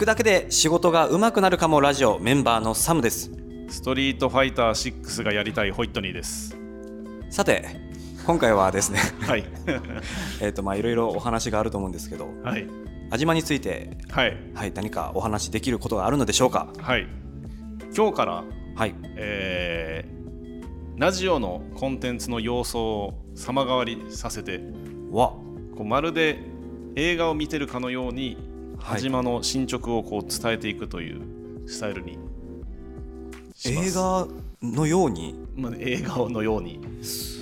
聞くだけで仕事が上手くなるかもラジオメンバーのサムですストリートファイター6がやりたいホイットニーです。さて今回はですねはい。えっとまあいろいろお話があると思うんですけどはい。安島についてはい。はい何かお話できることがあるのでしょうか？はい。今日から、はいえーラジオのコンテンツの要素を様変わりさせて、わこうまるで映画を見てるかのように、はい。安島の進捗をこう伝えていくというスタイルにします。映画のように？まあ、映画のように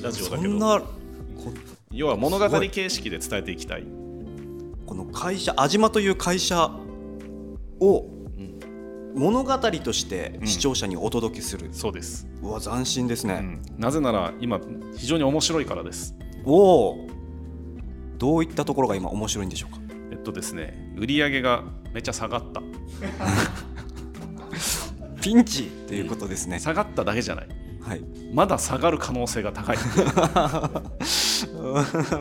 ラジオだけど。そんなこ要は物語形式で伝えていきたい。この会社安島という会社を物語として視聴者にお届けする、そうです、うわ斬新ですね、うん。なぜなら今非常に面白いからです。おおどういったところが今面白いんでしょうか？えっとですね売り上げがめっちゃ下がった。ピンチっていうことですね、下がっただけじゃない。はい。まだ下がる可能性が高い。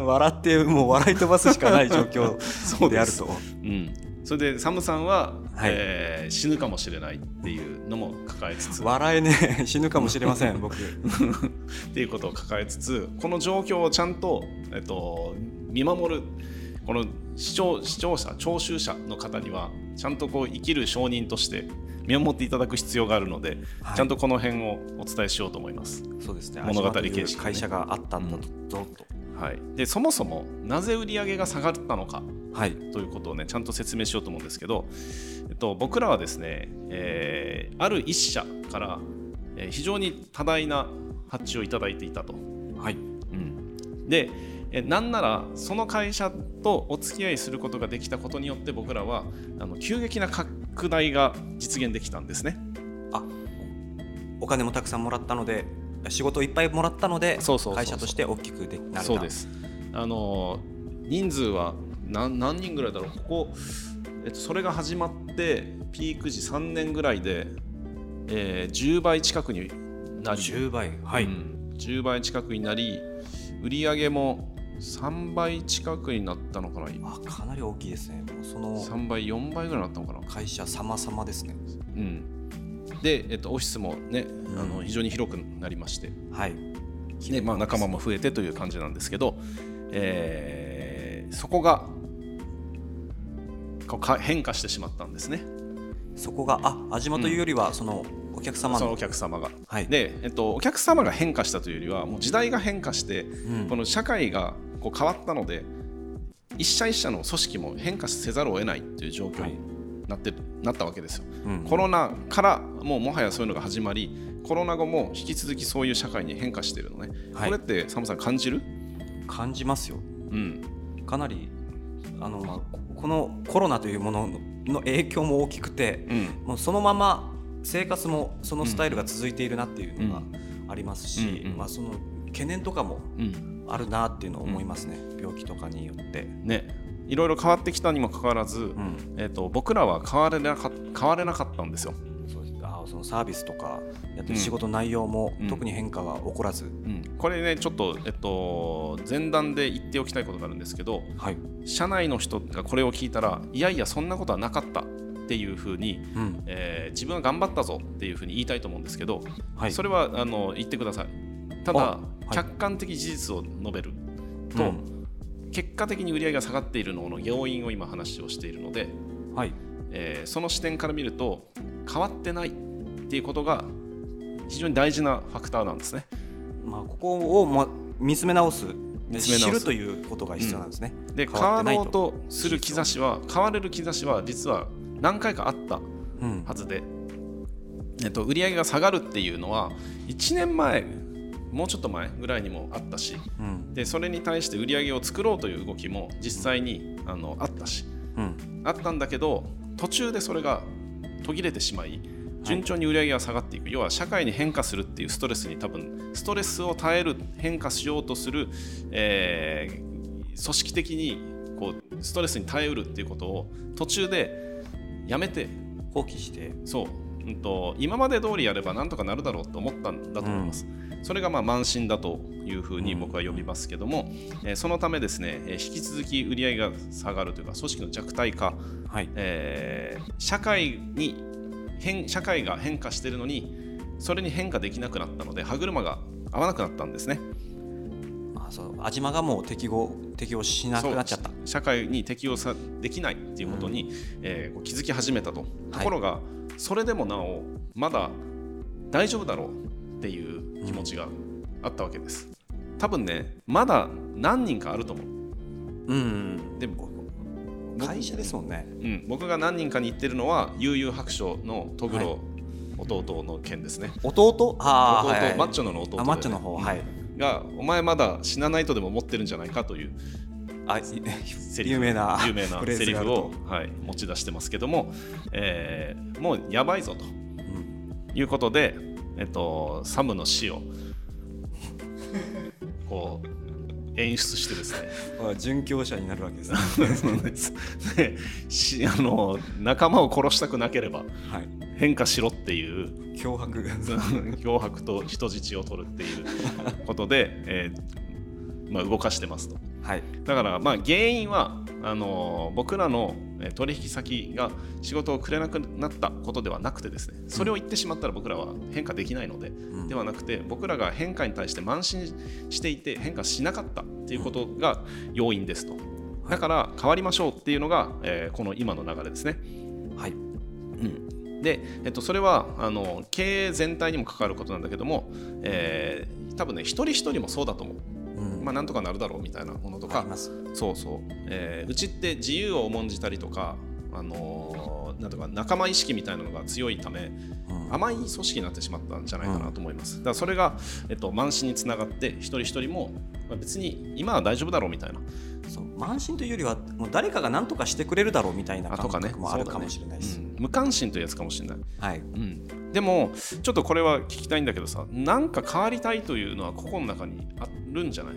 笑ってもう笑い飛ばすしかない状況そうであると。うん、それでサムさんは、はい。えー死ぬかもしれないっていうのも抱えつつ。笑えねえ。死ぬかもしれません僕。っていうことを抱えつつこの状況をちゃんと、えっと、見守る。この視聴視聴者聴衆者の方にはちゃんとこう生きる証人として見守っていただく必要があるので、はい。ちゃんとこの辺をお伝えしようと思います。そうですね。物語形式でね。会社があったんだぞと、はい、でそもそもなぜ売り上げが下がったのかはい。ということをねちゃんと説明しようと思うんですけど、えっと、僕らはですね、えーある一社から、えー非常に多大な発注をいただいていたと。はい。うん、でえなんならその会社とお付き合いすることができたことによって僕らはあの急激な拡大が実現できたんですね。あお金もたくさんもらったので仕事をいっぱいもらったので会社として大きくでなれた。そうです。あの人数は何何人ぐらいだろう。ここ、えっと、それが始まってピーク時3年ぐらいで、えー10倍近くになり。10倍はい、うん。10倍近くになり売り上げも3倍近くになったのかなあかなり大きいですね。もうその3倍4倍ぐらいになったのかな。会社様々ですね。うん、で、えっと、オフィスもね、ん。あの非常に広くなりまして、はい。ねまあ、仲間も増えてという感じなんですけど、えーそこがこうか変化してしまったんですね、そこがあ安島というよりは、そのお客様の。お客様が。はい。で、えっと、お客様が変化したというよりはもう時代が変化して、うん。この社会がこう変わったので一社一社の組織も変化せざるを得ないという状況になって、なったわけですよ。うん。コロナからもうもはやそういうのが始まりコロナ後も引き続きそういう社会に変化しているのね、はい。これってサムさん感じる？感じますよ。うん。かなりあの、まあ、ここのコロナというものの影響も大きくて、うん。もうそのまま生活もそのスタイルが続いているなっていうのがありますし、うんうん。まあ、その懸念とかもうん。あるなっていうのを思いますね、病気とかによって。ね。いろいろ変わってきたにもかかわらず、うん。えっと僕らは変われなか変われなかったんですよ、そうです。あそのサービスとかやってる仕事内容もうん。特に変化が起こらず、うん、これねちょっと、えっと、前段で言っておきたいことがあるんですけどはい。社内の人がこれを聞いたらいやいやそんなことはなかったっていうふうに、うん。えー自分は頑張ったぞっていうふうに言いたいと思うんですけど、はい、それはあの言ってくださいただ、あはい。客観的事実を述べると、うん。結果的に売り上げが下がっているのの要因を今話をしているので、はい。えーその視点から見ると変わってないっていうことが非常に大事なファクターなんですね。まあ、ここを、ま、見つめ直す知るということが必要なんですね。で変わ変わろうと。する兆しは変われる兆しは実は何回かあったうん。はずで、えっと、売り上げが下がるっていうのは1年前もうちょっと前ぐらいにもあったしうん。でそれに対して売り上げを作ろうという動きも実際にあのあったし。うん。あったんだけど途中でそれが途切れてしまい順調に売り上げが下がっていく、要は社会に変化するっていうストレスに多分ストレスを耐える変化しようとする、えー組織的にこうストレスに耐えうるっていうことを途中でやめて放棄して。そう。うんと、今まで通りやればなんとかなるだろうと思ったんだと思います。それがまあ慢心だというふうに僕は呼びますけども、えーそのためですね、えー引き続き売り上げが下がるというか組織の弱体化、はい。えー社会に変社会が変化しているのにそれに変化できなくなったので歯車が合わなくなったんですね。あそう安島がもう適合適応しなくなっちゃった。社会に適応さできないっていうことに、えーこう気づき始めたと。ところが、それでもなおまだ大丈夫だろうっていう気持ちがあったわけです。多分ねまだ何人かあると思う。うん。で会社ですもんね。うん、僕が何人かに言ってるのは悠々白書のトグロ弟の件ですね、弟？あー弟、はいはい。マッチョのの弟で。あマッチョの方はい。がお前まだ死なないとでも思ってるんじゃないかというあセリフ。有名な有名なセリフを、はい、持ち出してますけども、えーもうやばいぞとうん。いうことで、えっと、サムの死をこう演出してですね。あ殉教者になるわけですね。あの仲間を殺したくなければはい。変化しろっていう脅迫。が 脅迫と人質を取るっていうことで、えーまあ、動かしてますと。はい。だからまあ原因はあのー僕らのえー取引先が仕事をくれなくなったことではなくてですねそれを言ってしまったら僕らは変化できないので、ん。ではなくて僕らが変化に対して慢心していて変化しなかったっていうことが要因ですと。だから変わりましょうっていうのが、えーこの今の流れですね。はい。うん、で、えっと、それはあの経営全体にも関わることなんだけども、えー多分ね一人一人もそうだと思う。うん。まあ、なんとかなるだろうみたいなものとかそうそう、えーうちって自由を重んじたりとか、あのーなんとか仲間意識みたいなのが強いためうん。甘い組織になってしまったんじゃないかなと思います、だからそれが、えっと、慢心につながって一人一人も、まあ、別に今は大丈夫だろうみたいな。そう。慢心というよりはもう誰かが何とかしてくれるだろうみたいな感あとかね覚もあるかもしれないです、うん。無関心というやつかもしれない。はい。うん、でもちょっとこれは聞きたいんだけどさなんか変わりたいというのは個々の中にあるんじゃない？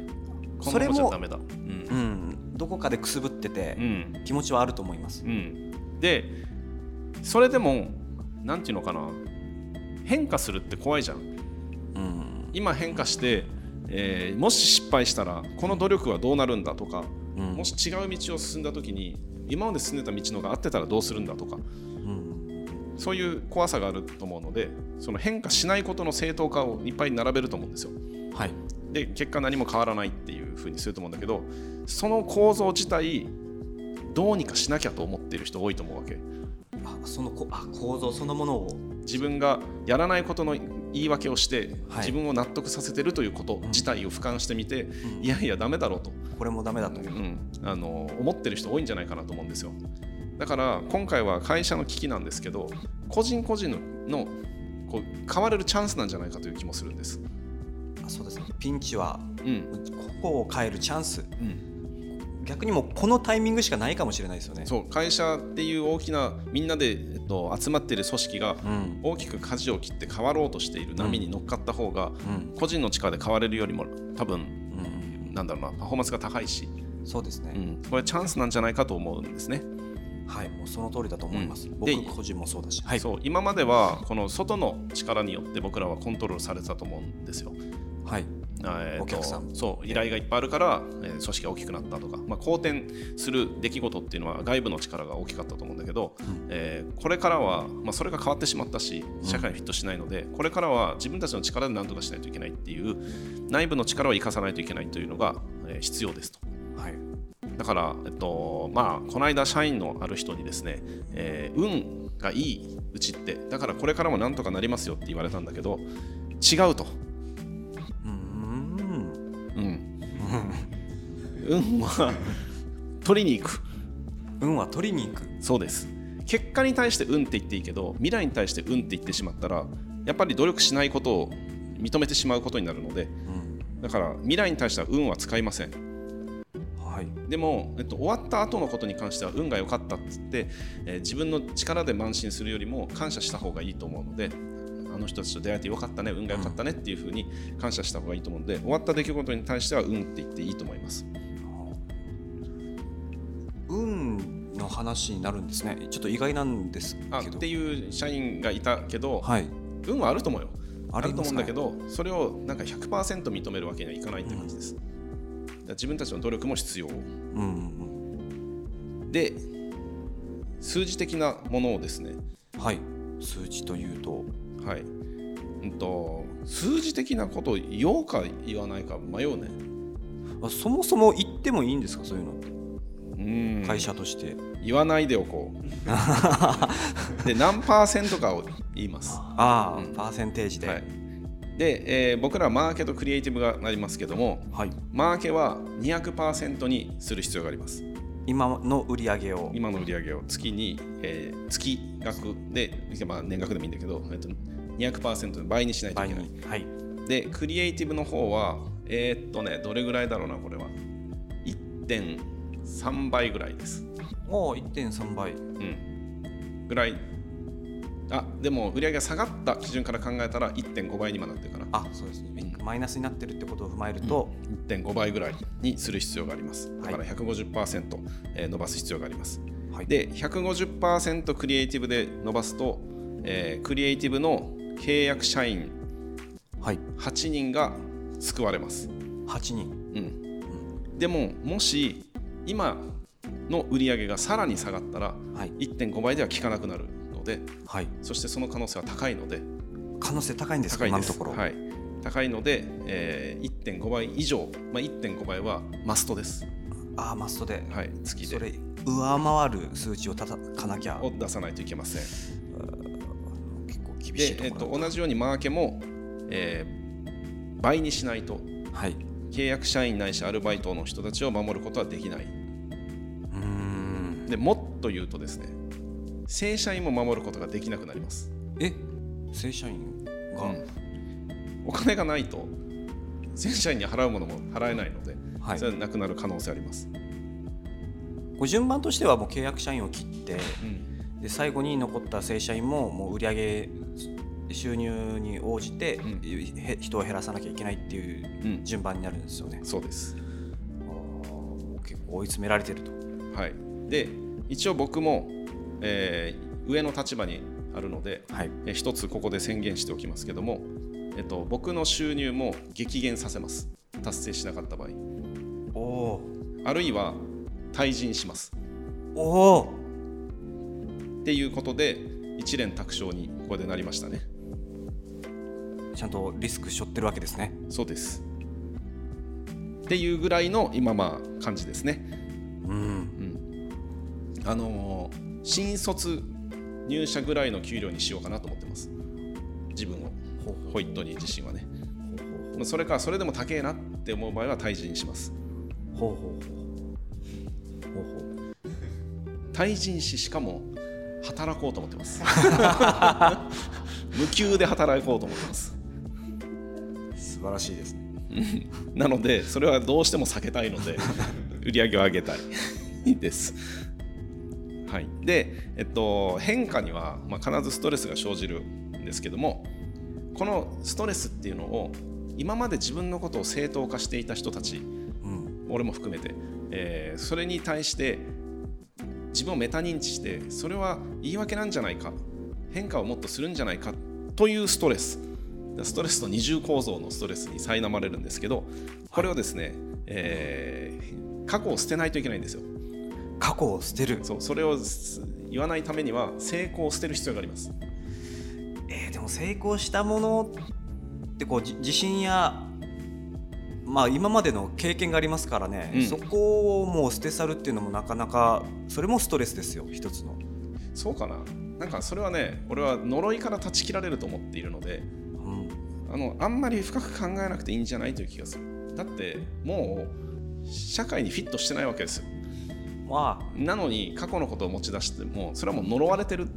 それだ。うん。うん。どこかでくすぶっててうん。気持ちはあると思います。うん、でそれでもなんていうのかな？変化するって怖いじゃん。うん。今変化して、えーもし失敗したらこの努力はどうなるんだとか、うん。もし違う道を進んだ時に今まで進んでた道のが合ってたらどうするんだとか。うんそういう怖さがあると思うのでその変化しないことの正当化をいっぱい並べると思うんですよ。はい。で結果何も変わらないっていうふうにすると思うんだけどその構造自体どうにかしなきゃと思っている人多いと思うわけ。あそのこあ構造そのものを。自分がやらないことの言い訳をして、はい。自分を納得させてるということ自体を俯瞰してみて、いやいやダメだろうと、これもダメだと。うん、あの思ってる人多いんじゃないかなと思うんですよだから今回は会社の危機なんですけど個人個人ののこう変われるチャンスなんじゃないかという気もするんです、あそうですね。ピンチはうん。個々を変えるチャンス。うん、逆にもうこのタイミングしかないかもしれないですよね。そう会社っていう大きなみんなで、えっと、集まっている組織がうん。大きく舵を切って変わろうとしている波に乗っかった方が、うん。個人の力で変われるよりも多分うん。なんだろうなパフォーマンスが高いし、そうですね、うん、これチャンスなんじゃないかと思うんですね。はいもうその通りだと思います、うん。で僕個人もそうだし。はい。そう今まではこの外の力によって僕らはコントロールされてたと思うんですよ。はい。えーとお客さん。そう依頼がいっぱいあるから、えー組織が大きくなったとか、まあ、好転する出来事っていうのは外部の力が大きかったと思うんだけど、うん。えーこれからは、まあ、それが変わってしまったし社会にフィットしないので、これからは自分たちの力で何とかしないといけないっていう内部の力を生かさないといけないというのが、えー必要ですと。はいだから、えっとまあ、この間社員のある人にですね、えー運がいいうちってだからこれからもなんとかなりますよって言われたんだけど違うと、うーん。うん、運は取りに行く。運は取りに行く。そうです。結果に対して運って言っていいけど未来に対して運って言ってしまったらやっぱり努力しないことを認めてしまうことになるのでうん。だから未来に対しては運は使いません。はいでも、えっと、終わった後のことに関しては運が良かったっつって、えー自分の力で慢心するよりも感謝した方がいいと思うのであの人たちと出会えてよかったね運が良かったねっていうふうに感謝した方がいいと思うので終わった出来事に対しては運って言っていいと思います。運の話になるんですね。ちょっと意外なんですけど。あっていう社員がいたけど、はい。運はあると思うよ。ああると思うんだけどどそれをなんか100%認めるわけにはいかないって感じです、だから自分たちの努力も必要。うんで数字的なものをですね。うんはい。数字というと。はい、うん、と数字的なことを言おうか言わないか迷うね。あそもそも言ってもいいんですか？そういうの。うん。会社として、言わないでおこう。で何パーセントかを言います。ああ、うん。パーセンテージで。ははいい、で、えー僕らはマーケとクリエイティブがなりますけどもマーケは200%にする必要があります。今の売り上げを。今の売り上げを月に、えー月額で、まあ、年額でもいいんだけど、えっと、200%の倍にしないとい倍けない。に。はい。でクリエイティブの方はえーっとねどれぐらいだろうなこれは。1.3倍ぐらいです。おお1.3倍。うん。ぐらいあでも売り上げが下がった基準から考えたら1.5倍にもなってるかな。あそうですね。マイナスになってるってことを踏まえると、1.5倍ぐらいにする必要があります。だからはい150%、えー伸ばす必要があります。はい。で150%クリエイティブで伸ばすと、えークリエイティブの契約社員はい。8人が救われます、8人。うん、でももし今の売り上げがさらに下がったらはい。1.5倍では効かなくなる。のではい。そしてその可能性は高いので可能性高いんですか？高いです。今のところ、はい、高いので、えー1.5倍以上、まあ、1.5倍はマストです、ああマストで、はい、月で。それ上回る数値をたたかなきゃ。を出さないといけません。結構厳しいで、えっと同じようにマーケも、えー倍にしないとはい。契約社員ないしアルバイトの人たちを守ることはできない。うーん。でもっと言うとですね正社員も守ることができなくなります、え？正社員が、うん。お金がないと正社員に払うものも払えないので、はい。それはなくなる可能性あります、ご順番としてはもう契約社員を切ってうん。で最後に残った正社員ももう売上収入に応じて、うん。へ人を減らさなきゃいけないっていううん。順番になるんですよね。そうです。結構追い詰められてると。はい、で一応僕も、えー上の立場にあるので、はい、えー一つここで宣言しておきますけども、えっと、僕の収入も激減させます。達成しなかった場合。おおあるいは退陣します。おおっていうことで一連卓勝にここでなりましたね。ちゃんとリスク背負ってるわけですね。そうです。っていうぐらいの今まあ感じですね。うんうんあのー新卒入社ぐらいの給料にしようかなと思ってます。自分を。ホイットニー自身はね。それかそれでも高えなって思う場合は退陣します。ほうほうほう。ほうほう。退陣ししかも働こうと思ってます。無給で働こうと思ってます。素晴らしいですね。なのでそれはどうしても避けたいので売り上げを上げたいですはい。でえっと変化には、まあ、必ずストレスが生じるんですけどもこのストレスっていうのを今まで自分のことを正当化していた人たちうん。俺も含めて、えーそれに対して自分をメタ認知してそれは言い訳なんじゃないか変化をもっとするんじゃないかというストレス。ストレスと二重構造のストレスに苛まれるんですけどこれをですね、えー過去を捨てないといけないんですよ過去を捨てる。そうそれをす言わないためには成功を捨てる必要があります。えーでも成功したものってこうじ自信やまあ今までの経験がありますからね、うん。そこをもう捨て去るっていうのもなかなかそれもストレスですよ一つの。そうかな。なんかそれはね俺は呪いから断ち切られると思っているのでうん。あのあんまり深く考えなくていいんじゃないという気がする。だってもう社会にフィットしてないわけですよまなのに過去のことを持ち出してもそれはもう呪われてる。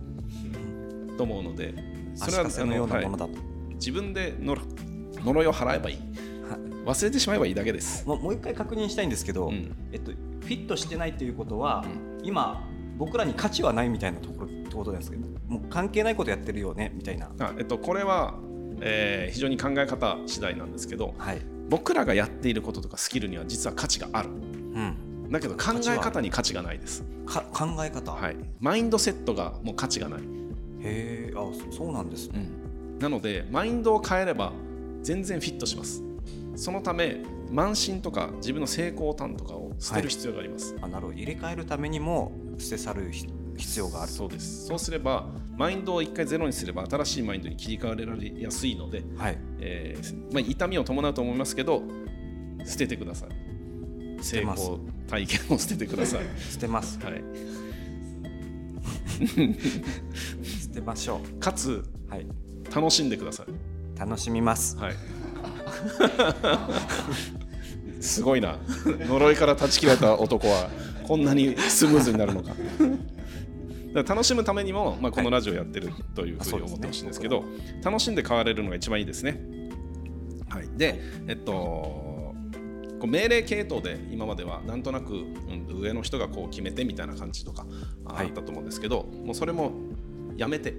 と思うのであそれは足かせのようなあのものだと。はい。自分で呪呪いを払えばいい。忘れてしまえばいいだけです、もうもう一回確認したいんですけど、うん。えっと、フィットしてないということは、今僕らに価値はないみたいなところってことなんですけどもう関係ないことやってるよねみたいな。あえっと、これは、えー非常に考え方次第なんですけどはい。僕らがやっていることとかスキルには実は価値がある、うんだけど考え方に価値がないです。か考え方、はい、マインドセットがもう価値がない、へえあそそうなんですね、なのでマインドを変えれば全然フィットします。そのため慢心とか自分の成功感とかを捨てる必要があります、あなるほど。入れ替えるためにも捨て去るひ必要がある。そうです。そうすればマインドを一回ゼロにすれば新しいマインドに切り替われやすいので、はい。えーまあ、痛みを伴うと思いますけど捨ててください成功体験を捨ててください。捨てます。はい、捨てましょかつうはい。楽しんでください。楽しみます。はい。すごいな。呪いから断ち切られた男はこんなにスムーズになるのか。楽しむためにも、まあ、このラジオやってるというふうに思ってほしいんですけど、楽しんで変われるのが一番いいですね。はい、で、えっと、こう命令系統で今まではなんとなく、うん、上の人がこう決めてみたいな感じとかあはい。ったと思うんですけど、もうそれもやめて。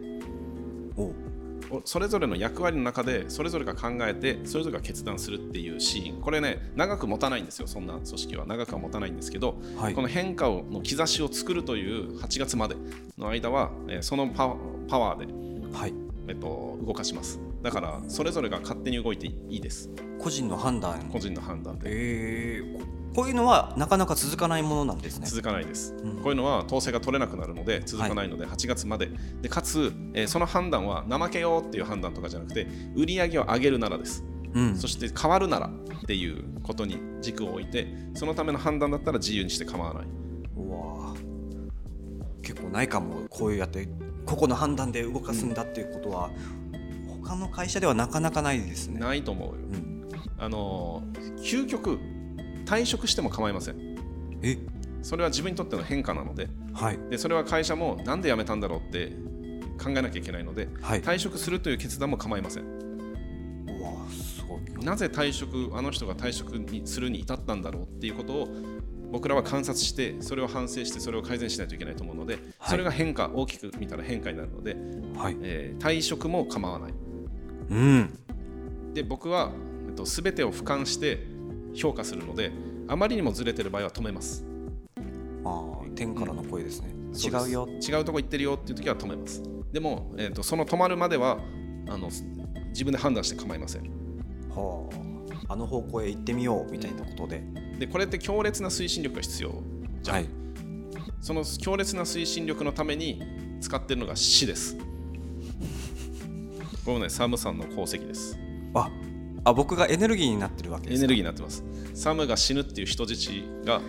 それぞれの役割の中でそれぞれが考えてそれぞれが決断するっていうシーン。これね長く持たないんですよそんな組織は。長くは持たないんですけど、はい。この変化をの兆しを作るという8月までの間は、えーそのパワパワーで、はい。えっと、動かしますだからそれぞれが勝手に動いていいです。個人の判断個人の判断で。えー、ここういうのはなかなか続かないものなんですね。続かないです、うん。こういうのは統制が取れなくなるので続かないので8月まで。でかつ、えーその判断は怠けようっていう判断とかじゃなくて売り上げを上げるならです。うん。そして変わるならっていうことに軸を置いてそのための判断だったら自由にして構わない。うわ結構ないかも。こういうやって個々の判断で動かすんだっていうことは、他の会社ではなかなかないですね。ないと思うよ。うん、あのー究極退職しても構いません。え？それは自分にとっての変化なので。はい。でそれは会社もなんで辞めたんだろうって考えなきゃいけないのではい。退職するという決断も構いません。うわすごい。なぜ退職あの人が退職にするに至ったんだろうっていうことを僕らは観察してそれを反省してそれを改善しないといけないと思うので、はい。それが変化大きく見たら変化になるので、はい。えー退職も構わないうん。で僕は、えっと、全てを俯瞰して評価するのであまりにもずれてる場合は止めますああ天からの声ですね。そうです違うよ。違うとこ行ってるよっていう時は止めますでも、えー、とその止まるまではあの自分で判断して構いませんはあ。あの方向へ行ってみようみたいなことで。でこれって強烈な推進力が必要じゃん、はい。その強烈な推進力のために使ってるのが死ですこれもねサムさんの功績ですああ僕がエネルギーになってるわけですか？エネルギーになってますサムが死ぬっていう人質が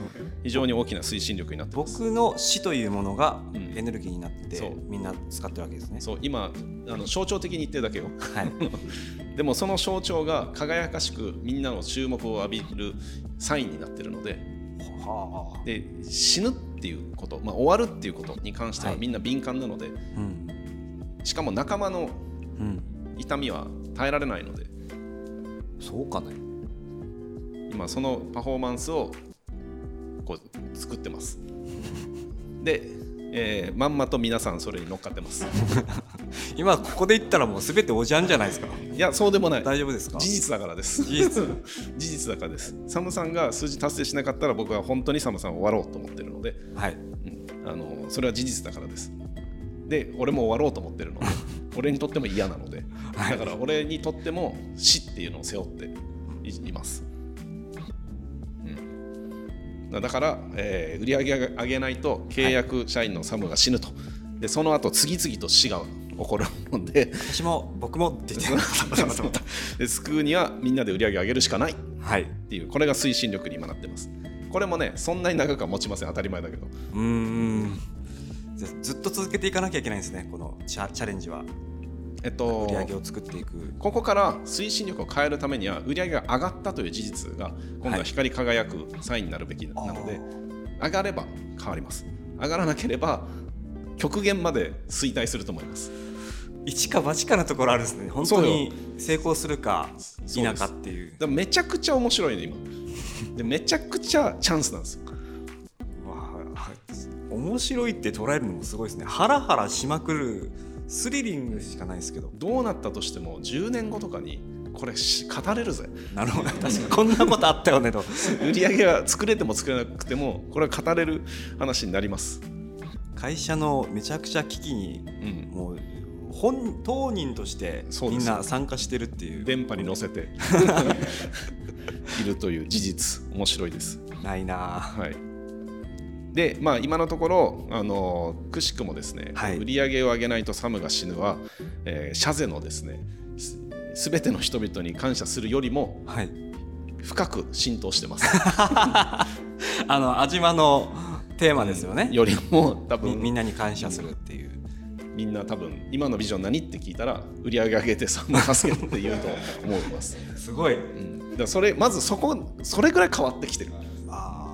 非常に大きな推進力になってます僕の死というものがうんエネルギーになって、そうみんな使ってるわけですね。そう今あの象徴的に言ってるだけよはい。でもその象徴が輝かしくみんなの注目を浴びるサインになってるのではあ。で死ぬっていうこと、まあ、終わるっていうことに関してははいみんな敏感なので、うん。しかも仲間のうん。痛みは耐えられないので。そうかね。今そのパフォーマンスをこう作ってます。で、えーまんまと皆さんそれに乗っかってます。今ここで言ったらもうすべておじゃんじゃないですか。いやそうでもない。大丈夫ですか？事実だからです。事実。事実だからです。サムさんが数字達成しなかったら僕は本当にサムさんを終わろうと思ってるので、はい。うん。あのそれは事実だからです。で俺も終わろうと思ってるので俺にとっても嫌なのではい。だから俺にとっても死っていうのを背負っていいます、うん、だから、えー売り上げが上げないと契約社員のサムが死ぬと。でその後次々と死が起こるので。私も僕もって言って。で救うにはみんなで売り上げ上げるしかない。っはい。ていうこれが推進力に今なってます。これもねそんなに長くは持ちません。当たり前だけど。うーん。ずっと続けていかなきゃいけないんですね。このチャチャレンジはえっと売り上げを作っていく。ここから推進力を変えるためには売り上げが上がったという事実が今度は光り輝くサインになるべきなので、上がれば変わります上がらなければ極限まで衰退すると思います一か八かなところあるんですね。本当に成功するか否かっていう。めちゃくちゃ面白いの今でめちゃくちゃチャンスなんですよ面白いって捉えるのもすごいですね。ハラハラしまくるスリリングしかないですけど。どうなったとしても10年後とかにこれ語れるぜ。なるほど。確かにこんなことあったよねと。売り上げは作れても作れなくてもこれは語れる話になります。会社のめちゃくちゃ危機に、うん、もう本当人としてみんな参加してるっていう。電波に乗せて いるという事実。面白いです。ないなはいでまあ今のところあのくしくもですね、はい、売り上げを上げないとサムが死ぬは、えー、シャゼのですねすべての人々に感謝するよりも、はい、深く浸透してます。あの安島のテーマですよね、うん、よりも多分みんなに感謝するっていう。みんな多分今のビジョン何って聞いたら売り上げ上げてサム助けって言うと思います。すごい、うん、だそれまずそこそれぐらい変わってきてる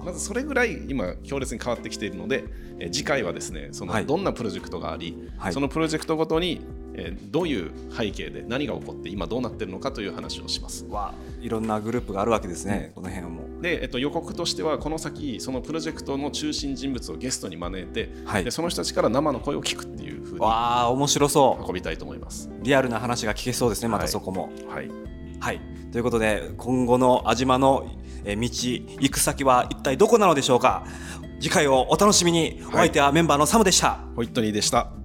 まずそれぐらい今強烈に変わってきているので、え次回はですねそのどんなプロジェクトがあり、はい、そのプロジェクトごとに、えどういう背景で何が起こって今どうなってるのかという話をします。わいろんなグループがあるわけですね、うん、この辺も。で、えっと、予告としてはこの先そのプロジェクトの中心人物をゲストに招いて、はい、でその人たちから生の声を聞くっていうふうにわ面白そう。運びたいと思います。リアルな話が聞けそうですねまたそこも。はい、はい。はい、ということで今後の安島の道行く先は一体どこなのでしょうか？次回をお楽しみに、お相手はメンバーのサムでした。ホイットニーでした